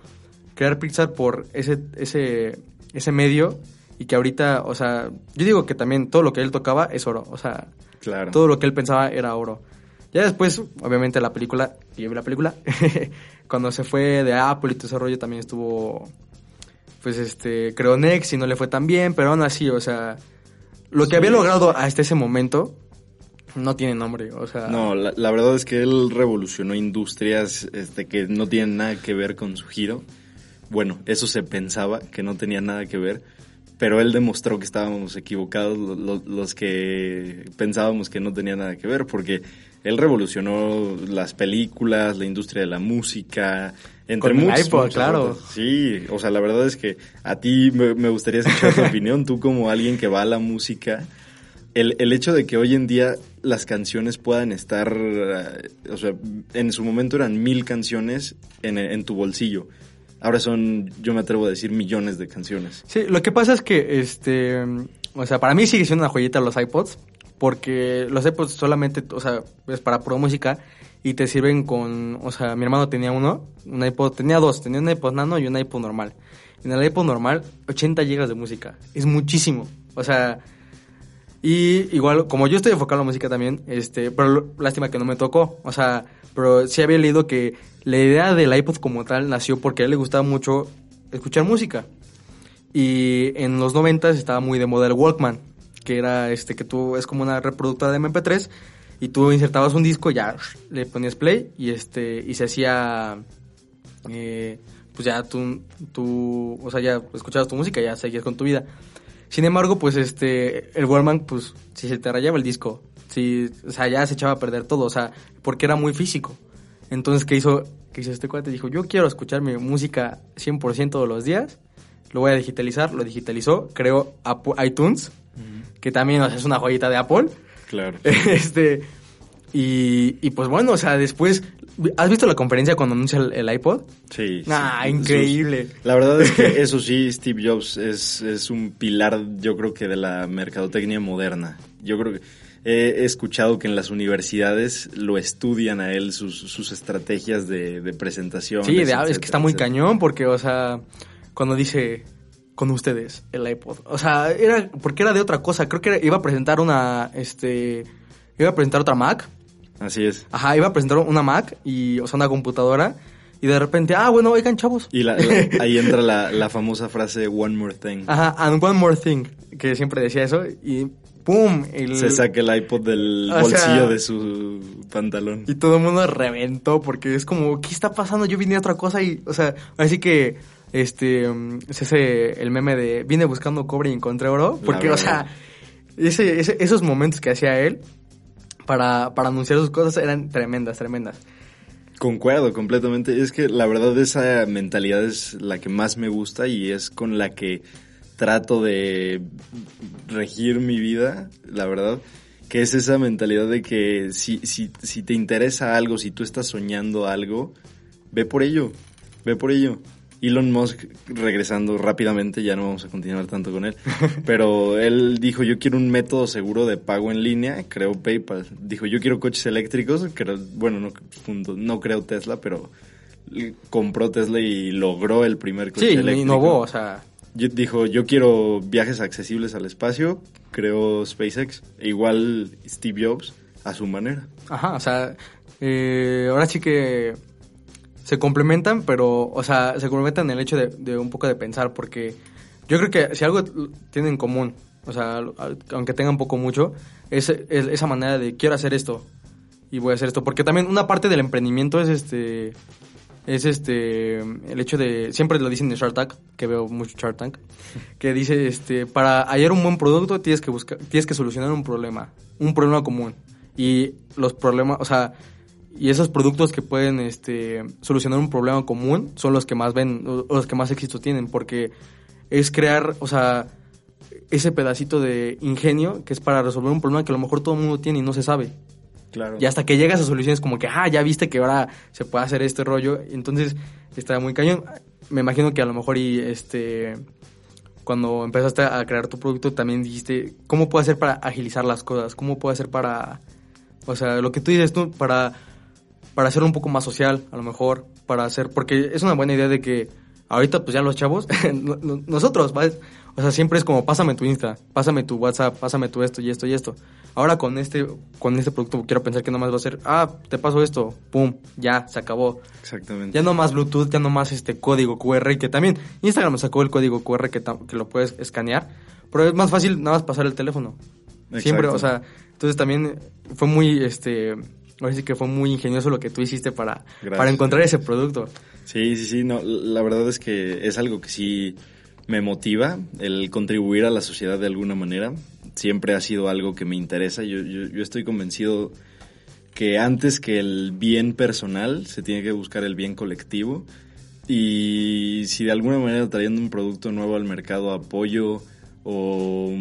crear Pixar por ese, ese, ese medio y que ahorita, o sea, yo digo que también todo lo que él tocaba es oro, o sea, claro. todo lo que él pensaba era oro. Ya después, obviamente, la película, y la película, cuando se fue de Apple y todo ese rollo también estuvo, pues, este, creo Next y no le fue tan bien, pero aún así, o sea, lo que había logrado hasta ese momento, no tiene nombre, o sea... No, la, verdad es que él revolucionó industrias este, que no tienen nada que ver con su giro. Bueno, eso se pensaba, que no tenía nada que ver, pero él demostró que estábamos equivocados los, que pensábamos que no tenía nada que ver, porque él revolucionó las películas, la industria de la música, entre Con iPod, claro. Sí, o sea, la verdad es que a ti me, me gustaría escuchar tu opinión, tú como alguien que va a la música el, el, hecho de que hoy en día las canciones puedan estar, eh, o sea, en su momento eran mil canciones en, en, tu bolsillo. Ahora son, yo me atrevo a decir, millones de canciones. Sí, lo que pasa es que, este, o sea, para mí sigue siendo una joyita los iPods, porque los iPods solamente, o sea, es para pro música y te sirven con, o sea, mi hermano tenía uno, un iPod, tenía dos, tenía un iPod nano y un iPod normal. En el iPod normal, 80 gigas de música, es muchísimo. O sea, y igual, como yo estoy enfocado en la música también, este, pero lástima que no me tocó. O sea, pero sí había leído que la idea del iPod como tal nació porque a él le gustaba mucho escuchar música. Y en los 90 estaba muy de moda el Walkman, que era este que tú es como una reproductora de MP3 y tú insertabas un disco, ya le ponías play y este y se hacía eh, pues ya tú, tú, o sea, ya escuchabas tu música y ya seguías con tu vida. Sin embargo, pues este, el Wallman, pues, si se te rayaba el disco, si, o sea, ya se echaba a perder todo, o sea, porque era muy físico. Entonces, ¿qué hizo? ¿Qué hizo este cuate? Dijo, yo quiero escuchar mi música 100% todos los días, lo voy a digitalizar, lo digitalizó, creó iTunes, que también es una joyita de Apple. Claro. este, y, y pues bueno, o sea, después ¿Has visto la conferencia cuando anuncia el, iPod? Sí. Ah, increíble. la verdad es que eso sí, Steve Jobs es, es un pilar, yo creo que de la mercadotecnia moderna. Yo creo que he escuchado que en las universidades lo estudian a él, sus, sus estrategias de, de presentación. Sí, es que está muy cañón porque, o sea, cuando dice con ustedes el iPod, o sea, era porque era de otra cosa, creo que iba a presentar una, este, iba a presentar otra Mac Así es. Ajá, iba a presentar una Mac y, o sea, una computadora. Y de repente, ah, bueno, oigan, chavos. Y ahí entra la, famosa frase One More Thing. Ajá, and One More Thing, que siempre decía eso. Y ¡pum! Se saca el iPod del bolsillo de su pantalón. Y todo el mundo reventó porque es como, ¿qué está pasando? Yo vine a otra cosa y, o sea, así que, este, es ese, el meme de, vine buscando cobre y encontré oro. Porque, o sea, ese, esos momentos que hacía él, para, para anunciar sus cosas eran tremendas, tremendas. Concuerdo completamente. Es que la verdad esa mentalidad es la que más me gusta y es con la que trato de regir mi vida, la verdad. Que es esa mentalidad de que si, si, si te interesa algo, si tú estás soñando algo, ve por ello, ve por ello. Elon Musk, regresando rápidamente, ya no vamos a continuar tanto con él, pero él dijo, yo quiero un método seguro de pago en línea, creo PayPal. Dijo, yo quiero coches eléctricos, creo, bueno, no, no creo Tesla, pero compró Tesla y logró el primer coche eléctrico. Sí, innovó, o sea... Dijo, yo quiero viajes accesibles al espacio, creo SpaceX, e igual Steve Jobs a su manera. Ajá, o sea, eh, ahora sí que se complementan, pero, o sea, se complementan en el hecho de, un poco de pensar, porque yo creo que si algo tienen en común, o sea, aunque tengan poco mucho, es, esa manera de quiero hacer esto y voy a hacer esto, porque también una parte del emprendimiento es este es este el hecho de siempre lo dicen en Shark Tank que veo mucho Shark Tank que dice este para hallar un buen producto tienes que buscar tienes que solucionar un problema un problema común. Y los problemas, o sea, y esos productos que pueden este, solucionar un problema común son los que más ven, o los que más éxito tienen, porque es crear, o sea, ese pedacito de ingenio que es para resolver un problema que a lo mejor todo el mundo tiene y no se sabe. Claro. Y hasta que llegas a soluciones como que, ah, ya viste que ahora se puede hacer este rollo. Entonces, está muy cañón. Me imagino que a lo mejor y este cuando empezaste a crear tu producto también dijiste, ¿cómo puedo hacer para agilizar las cosas? ¿Cómo puedo hacer para o sea, lo que tú dices tú para para hacerlo un poco más social, a lo mejor, para hacer porque es una buena idea de que ahorita pues ya los chavos nosotros, ¿vale? O sea, siempre es como, pásame tu Insta, pásame tu WhatsApp, pásame tu esto y esto y esto. Ahora con este, con este producto quiero pensar que nomás va a ser, ah, te paso esto, pum, ya, se acabó. Exactamente. Ya no más Bluetooth, ya no más este código QR, que también Instagram sacó el código QR que, que lo puedes escanear, pero es más fácil nada más pasar el teléfono. Siempre, o sea, entonces también fue muy, este, ahora sí que fue muy ingenioso lo que tú hiciste para, para encontrar ese producto. Sí, sí, sí, no, la verdad es que es algo que sí me motiva el contribuir a la sociedad de alguna manera. Siempre ha sido algo que me interesa. Yo, yo, estoy convencido que antes que el bien personal se tiene que buscar el bien colectivo. Y si de alguna manera trayendo un producto nuevo al mercado apoyo o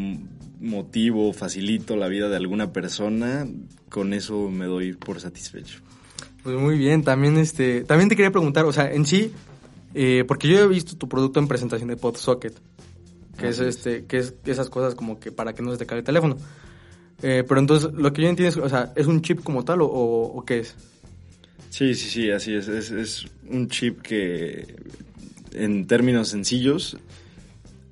motivo, facilito la vida de alguna persona, con eso me doy por satisfecho. Pues muy bien, también este, también te quería preguntar, o sea, en sí, eh, porque yo he visto tu producto en presentación de PodSocket, que es este, que es esas cosas como que para que no se te caiga el teléfono. Eh, pero entonces, lo que yo entiendo es, o sea, ¿es un chip como tal o, qué es? Sí, sí, sí, así es. Es, un chip que, en términos sencillos,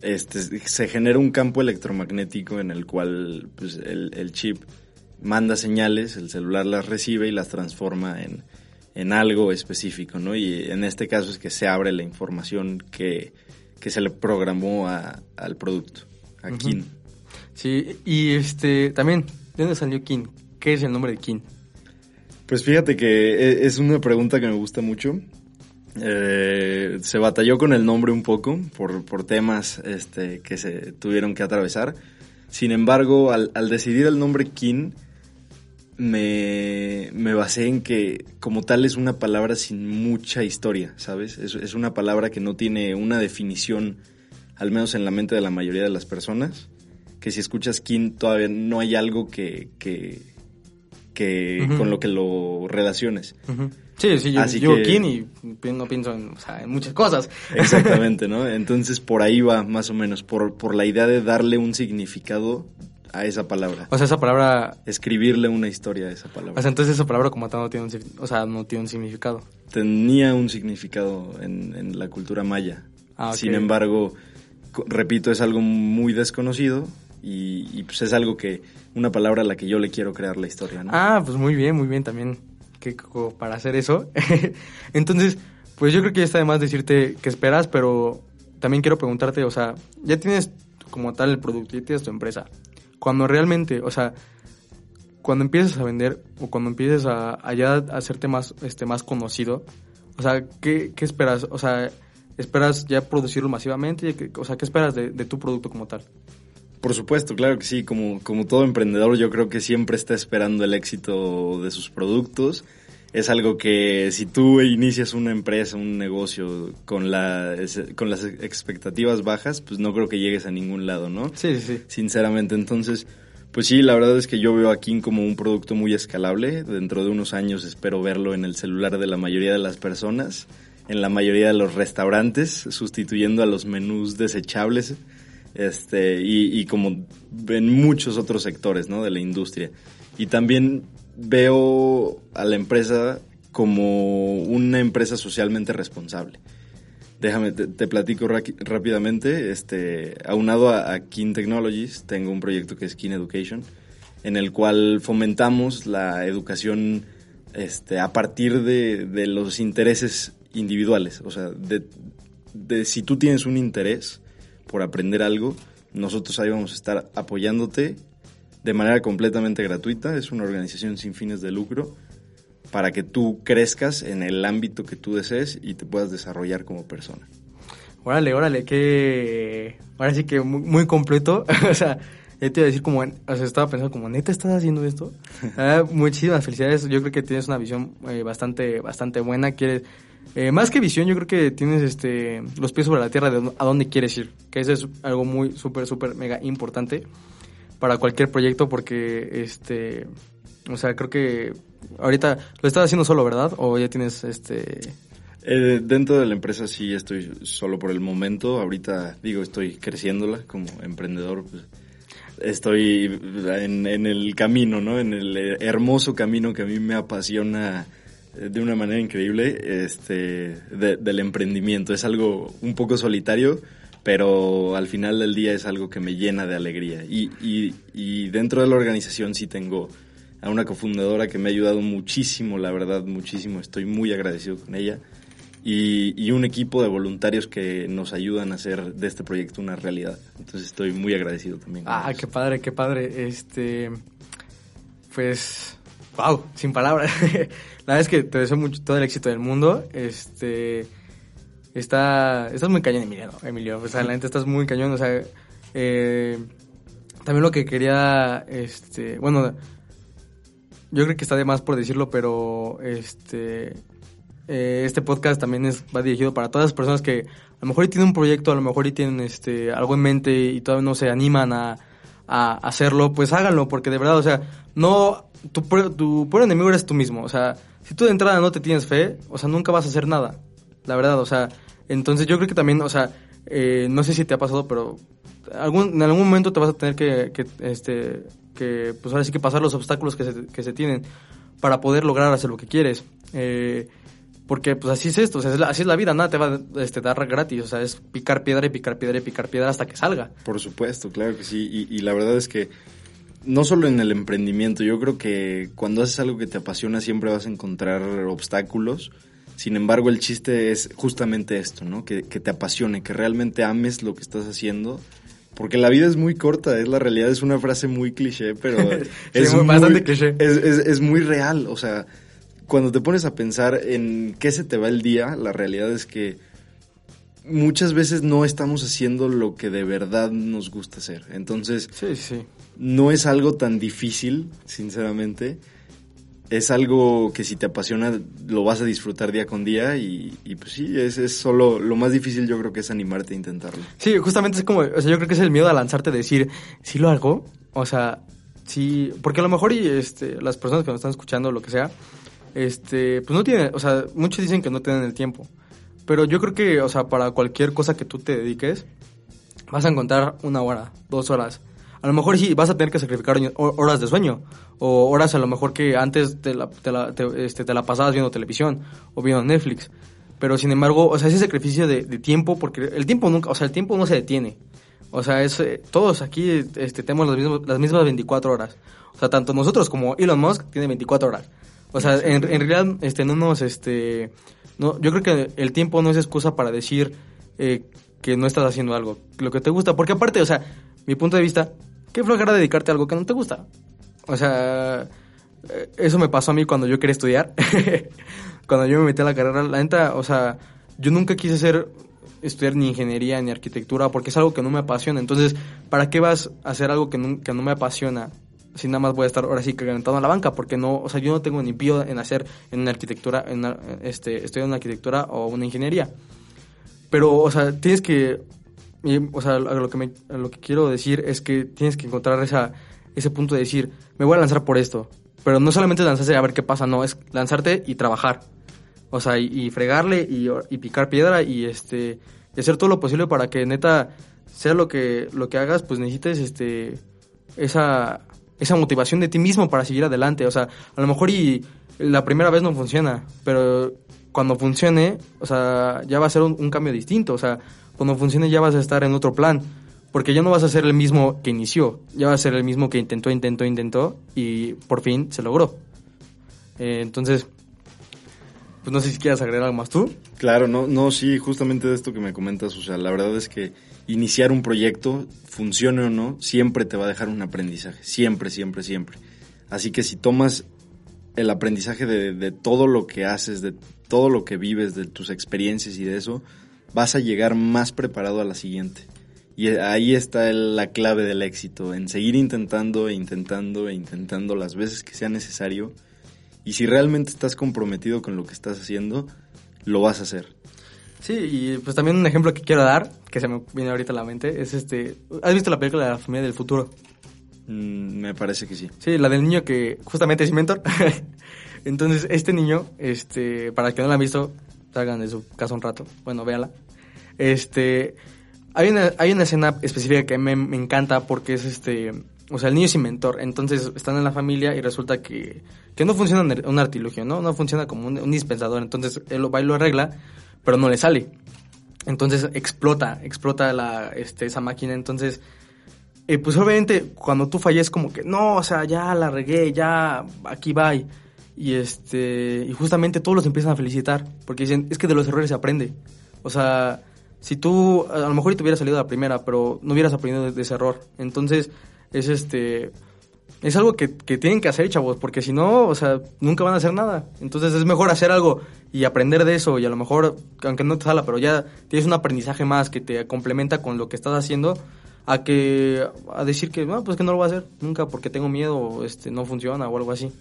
este, se genera un campo electromagnético en el cual pues, el, el chip manda señales, el celular las recibe y las transforma en, en algo específico, ¿no? Y en este caso es que se abre la información que, se le programó al producto, a Kin. Sí, y este, también, ¿de dónde salió Kin? ¿Qué es el nombre de Kin? Pues fíjate que e, es una pregunta que me gusta mucho. Eh, se batalló con el nombre un poco por, por temas este, que se tuvieron que atravesar. Sin embargo, al, al decidir el nombre Kin, me, me, basé en que como tal es una palabra sin mucha historia, ¿sabes? Es, es, una palabra que no tiene una definición, al menos en la mente de la mayoría de las personas, que si escuchas kin todavía no hay algo que, que, que con lo que lo relaciones. Sí, sí, yo, yo kin y no pienso en, en, muchas cosas. Exactamente, ¿no? Entonces por ahí va más o menos, por, por la idea de darle un significado a esa palabra. O sea, esa palabra... Escribirle una historia a esa palabra. O sea, entonces esa palabra como tal no tiene un, o sea, no tiene un significado. Tenía un significado en, la cultura maya. Ah, Sin embargo, repito, es algo muy desconocido y, pues es algo que, una palabra a la que yo le quiero crear la historia, ¿no? Ah, pues muy bien, muy bien también para hacer eso. entonces, pues yo creo que ya está de más decirte qué esperas, pero también quiero preguntarte, o sea, ya tienes como tal el producto, ya tienes tu empresa. Cuando realmente, o sea, cuando empieces a vender o cuando empieces a, ya hacerte más, este, más conocido, o sea, ¿qué, esperas? O sea, ¿esperas ya producirlo masivamente? O sea, ¿qué esperas de, tu producto como tal? Por supuesto, claro que sí. Como, como todo emprendedor, yo creo que siempre está esperando el éxito de sus productos. Es algo que si tú inicias una empresa, un negocio con, la, con las expectativas bajas, pues no creo que llegues a ningún lado, ¿no? Sí, sí. Sinceramente, entonces, pues sí, la verdad es que yo veo a King como un producto muy escalable. Dentro de unos años espero verlo en el celular de la mayoría de las personas, en la mayoría de los restaurantes, sustituyendo a los menús desechables este, y, y como en muchos otros sectores, ¿no? De la industria. Y también veo a la empresa como una empresa socialmente responsable. Déjame, te, platico rápidamente. Este, aunado a, a Technologies, tengo un proyecto que es Kin Education, en el cual fomentamos la educación este, a partir de, de los intereses individuales. O sea, de, de, si tú tienes un interés por aprender algo, nosotros ahí vamos a estar apoyándote de manera completamente gratuita. Es una organización sin fines de lucro para que tú crezcas en el ámbito que tú desees y te puedas desarrollar como persona. Órale, órale, que ahora sí que muy, completo. o sea, te iba a decir como, o sea, estaba pensando como, ¿neta estás haciendo esto? Ah, muchísimas felicidades. Yo creo que tienes una visión eh, bastante, bastante buena. Quieres, eh, más que visión, yo creo que tienes este, los pies sobre la tierra de a dónde quieres ir. Que eso es algo muy, súper, súper, mega importante para cualquier proyecto porque, este, o sea, creo que ahorita lo estás haciendo solo, ¿verdad? O ya tienes, este... Eh, dentro de la empresa sí estoy solo por el momento. Ahorita, digo, estoy creciéndola como emprendedor. Pues, estoy en, en, el camino, ¿no? En el hermoso camino que a mí me apasiona de una manera increíble este, del emprendimiento. Es algo un poco solitario, pero al final del día es algo que me llena de alegría. Y, y, y dentro de la organización sí tengo a una cofundadora que me ha ayudado muchísimo, la verdad, muchísimo. Estoy muy agradecido con ella. Y, y, un equipo de voluntarios que nos ayudan a hacer de este proyecto una realidad. Entonces estoy muy agradecido también. Ah, qué padre, qué padre. Este, pues, wow, sin palabras. la verdad es que te deseo mucho todo el éxito del mundo. Este, está, estás muy cañón, Emilio. Emilio, o sea, la gente estás muy cañón. O sea, eh, también lo que quería, este, bueno, yo creo que está de más por decirlo, pero este eh, este podcast también es, va dirigido para todas las personas que a lo mejor tienen un proyecto, a lo mejor tienen este algo en mente y todavía no se animan a, a hacerlo, pues háganlo, porque de verdad, o sea, no, tu, tu peor enemigo eres tú mismo, o sea, si tú de entrada no te tienes fe, o sea, nunca vas a hacer nada, la verdad, o sea, entonces yo creo que también, o sea, eh, no sé si te ha pasado, pero algún, en algún momento te vas a tener que, este, que pues ahora sí que pasar los obstáculos que se, que se tienen para poder lograr hacer lo que quieres. Eh, porque pues así es esto, o sea, así es la vida, nada te va a este, dar gratis, o sea, es picar piedra y picar piedra y picar piedra hasta que salga. Por supuesto, claro que sí, y la verdad es que no solo en el emprendimiento, yo creo que cuando haces algo que te apasiona siempre vas a encontrar obstáculos, sin embargo el chiste es justamente esto, ¿no? Que, que te apasione, que realmente ames lo que estás haciendo porque la vida es muy corta, es la realidad, es una frase muy cliché, pero es, muy, bastante cliché. Es, es, es, muy real, o sea, cuando te pones a pensar en qué se te va el día, la realidad es que muchas veces no estamos haciendo lo que de verdad nos gusta hacer. Entonces, sí, sí. no es algo tan difícil, sinceramente es algo que si te apasiona lo vas a disfrutar día con día y, pues sí, es, es, solo lo más difícil yo creo que es animarte a intentarlo. Sí, justamente es como, o sea, yo creo que es el miedo a lanzarte a decir, sí lo hago, o sea, sí, porque a lo mejor y este, las personas que nos están escuchando, lo que sea, este, pues no tienen, o sea, muchos dicen que no tienen el tiempo, pero yo creo que, o sea, para cualquier cosa que tú te dediques, vas a encontrar una hora, dos horas, a lo mejor sí vas a tener que sacrificar horas de sueño o horas a lo mejor que antes te la, te la, este, te la pasabas viendo televisión o viendo Netflix. Pero sin embargo, o sea, ese sacrificio de, tiempo, porque el tiempo nunca, o sea, el tiempo no se detiene. O sea, es, eh, todos aquí este, tenemos las mismas, las mismas 24 horas. O sea, tanto nosotros como Elon Musk tiene 24 horas. O sea, en, en realidad, este, no nos, este, no, yo creo que el tiempo no es excusa para decir eh, que no estás haciendo algo, lo que te gusta. Porque aparte, o sea, mi punto de vista, qué flojera dedicarte a algo que no te gusta. O sea, eh, eso me pasó a mí cuando yo quería estudiar. cuando yo me metí a la carrera, la neta, o sea, yo nunca quise ser estudiar ni ingeniería ni arquitectura porque es algo que no me apasiona. Entonces, ¿para qué vas a hacer algo que no, que no me apasiona? Si nada más voy a estar ahora sí calentando a la banca, porque no, o sea, yo no tengo ni pío en hacer en una arquitectura, en este, estudiar una arquitectura o una ingeniería. Pero, o sea, tienes que o sea, lo que, me, lo que quiero decir es que tienes que encontrar esa, ese punto de decir, me voy a lanzar por esto. Pero no solamente lanzarse a ver qué pasa, no, es lanzarte y trabajar. O sea, y, fregarle y, y, picar piedra y este y hacer todo lo posible para que neta sea lo que lo que hagas, pues necesites este esa esa motivación de ti mismo para seguir adelante, o sea, a lo mejor y la primera vez no funciona, pero cuando funcione, o sea, ya va a ser un cambio distinto, o sea, cuando funcione ya vas a estar en otro plan. Porque ya no vas a ser el mismo que inició, ya vas a ser el mismo que intentó, intentó, intentó y por fin se logró. Eh, entonces, pues no sé si quieras agregar algo más tú. Claro, no, no, sí, justamente de esto que me comentas, o sea, la verdad es que iniciar un proyecto, funcione o no, siempre te va a dejar un aprendizaje, siempre, siempre, siempre. Así que si tomas el aprendizaje de, de todo lo que haces, de todo lo que vives, de tus experiencias y de eso, vas a llegar más preparado a la siguiente. Y ahí está la clave del éxito, en seguir intentando e intentando e intentando las veces que sea necesario. Y si realmente estás comprometido con lo que estás haciendo, lo vas a hacer. Sí, y pues también un ejemplo que quiero dar, que se me viene ahorita a la mente, es este... ¿Has visto la película de la familia del futuro? Mm, me parece que sí. Sí, la del niño que justamente es mentor. Entonces, este niño, este, para el que no la han visto, salgan de su casa un rato. Bueno, véala. Este, hay una, hay una escena específica que me, me encanta porque es este, o sea, el niño es inventor. Entonces, están en la familia y resulta que, que no funciona un artilugio, ¿no? No funciona como un, dispensador. Entonces, él lo va y lo arregla, pero no le sale. Entonces, explota, explota la, este, esa máquina. Entonces, eh, pues obviamente cuando tú falles como que no, o sea, ya la regué, ya aquí va. Y este y justamente todos los empiezan a felicitar porque dicen, es que de los errores se aprende. O sea, si tú a lo mejor te hubieras salido la primera, pero no hubieras aprendido de, ese error. Entonces, es este es algo que, que, tienen que hacer, chavos, porque si no, o sea, nunca van a hacer nada. Entonces es mejor hacer algo y aprender de eso y a lo mejor, aunque no te salga, pero ya tienes un aprendizaje más que te complementa con lo que estás haciendo, a que a decir que no, pues que no lo voy a hacer nunca porque tengo miedo, este no funciona o algo así.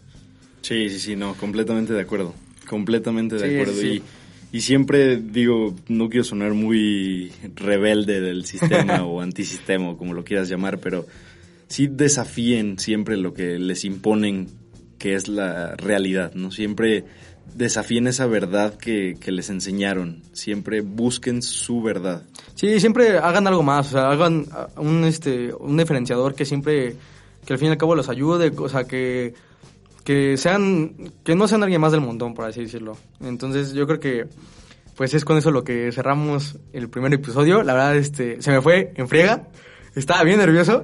Sí, sí, sí, no, completamente de acuerdo. Completamente de acuerdo y y siempre digo, no quiero sonar muy rebelde del sistema o antisistema, como lo quieras llamar, pero sí desafíen siempre lo que les imponen que es la realidad, ¿no? Siempre desafíen esa verdad que, que, les enseñaron. Siempre busquen su verdad. Sí, siempre hagan algo más, o sea, hagan un, este, un diferenciador que siempre, que al fin y al cabo los ayude, o sea, que, que sean, que no sean alguien más del montón, por así decirlo. Entonces yo creo que, pues es con eso lo que cerramos el primer episodio. La verdad, este, se me fue en friega. Estaba bien nervioso.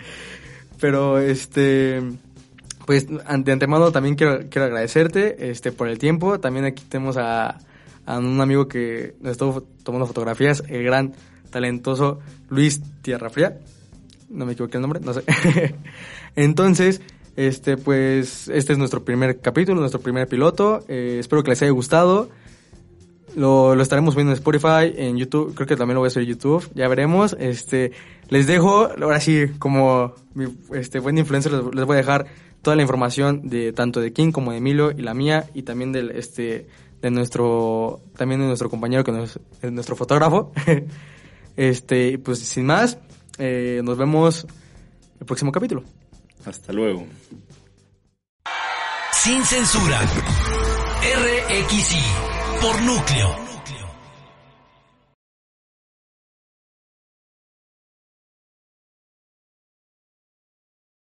Pero, este, pues de antemano también quiero, quiero agradecerte este, por el tiempo. También aquí tenemos a, un amigo que nos estuvo tomando fotografías, el gran talentoso Luis Tierra Fría. No me equivoqué el nombre, no sé. Entonces, este, pues, este es nuestro primer capítulo, nuestro primer piloto. Eh, espero que les haya gustado. Lo, lo, estaremos viendo en Spotify, en YouTube, creo que también lo voy a hacer en YouTube, ya veremos. Este, les dejo, ahora sí, como mi este, buen influencer, les, les voy a dejar toda la información de tanto de King como de Emilio y la mía y también del este de nuestro también de nuestro compañero que es nuestro fotógrafo. Este pues sin más eh, nos vemos el próximo capítulo. Hasta luego. Sin censura. RXI por núcleo